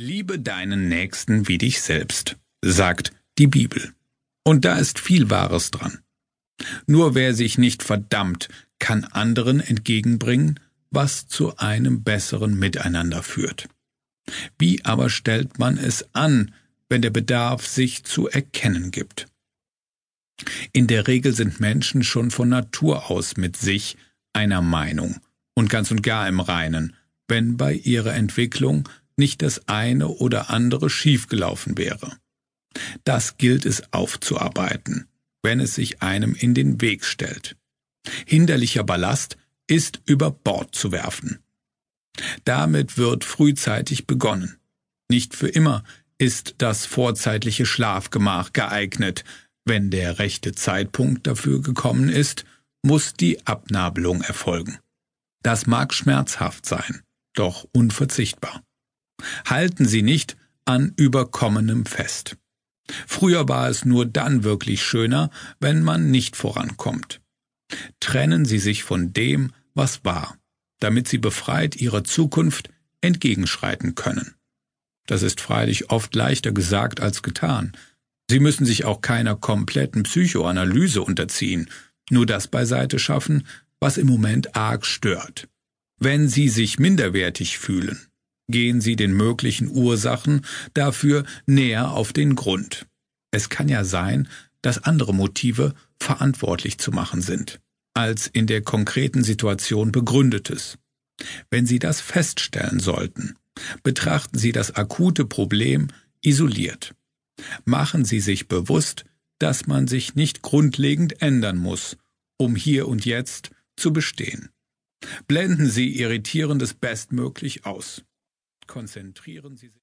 Liebe deinen Nächsten wie dich selbst, sagt die Bibel. Und da ist viel Wahres dran. Nur wer sich nicht verdammt, kann anderen entgegenbringen, was zu einem besseren Miteinander führt. Wie aber stellt man es an, wenn der Bedarf sich zu erkennen gibt? In der Regel sind Menschen schon von Natur aus mit sich einer Meinung und ganz und gar im Reinen, wenn bei ihrer Entwicklung nicht das eine oder andere schiefgelaufen wäre. Das gilt es aufzuarbeiten, wenn es sich einem in den Weg stellt. Hinderlicher Ballast ist über Bord zu werfen. Damit wird frühzeitig begonnen. Nicht für immer ist das vorzeitliche Schlafgemach geeignet. Wenn der rechte Zeitpunkt dafür gekommen ist, muss die Abnabelung erfolgen. Das mag schmerzhaft sein, doch unverzichtbar. Halten Sie nicht an Überkommenem fest. Früher war es nur dann wirklich schöner, wenn man nicht vorankommt. Trennen Sie sich von dem, was war, damit Sie befreit Ihrer Zukunft entgegenschreiten können. Das ist freilich oft leichter gesagt als getan. Sie müssen sich auch keiner kompletten Psychoanalyse unterziehen, nur das beiseite schaffen, was im Moment arg stört. Wenn Sie sich minderwertig fühlen, gehen Sie den möglichen Ursachen dafür näher auf den Grund. Es kann ja sein, dass andere Motive verantwortlich zu machen sind, als in der konkreten Situation begründetes. Wenn Sie das feststellen sollten, betrachten Sie das akute Problem isoliert. Machen Sie sich bewusst, dass man sich nicht grundlegend ändern muss, um hier und jetzt zu bestehen. Blenden Sie Irritierendes bestmöglich aus konzentrieren Sie sich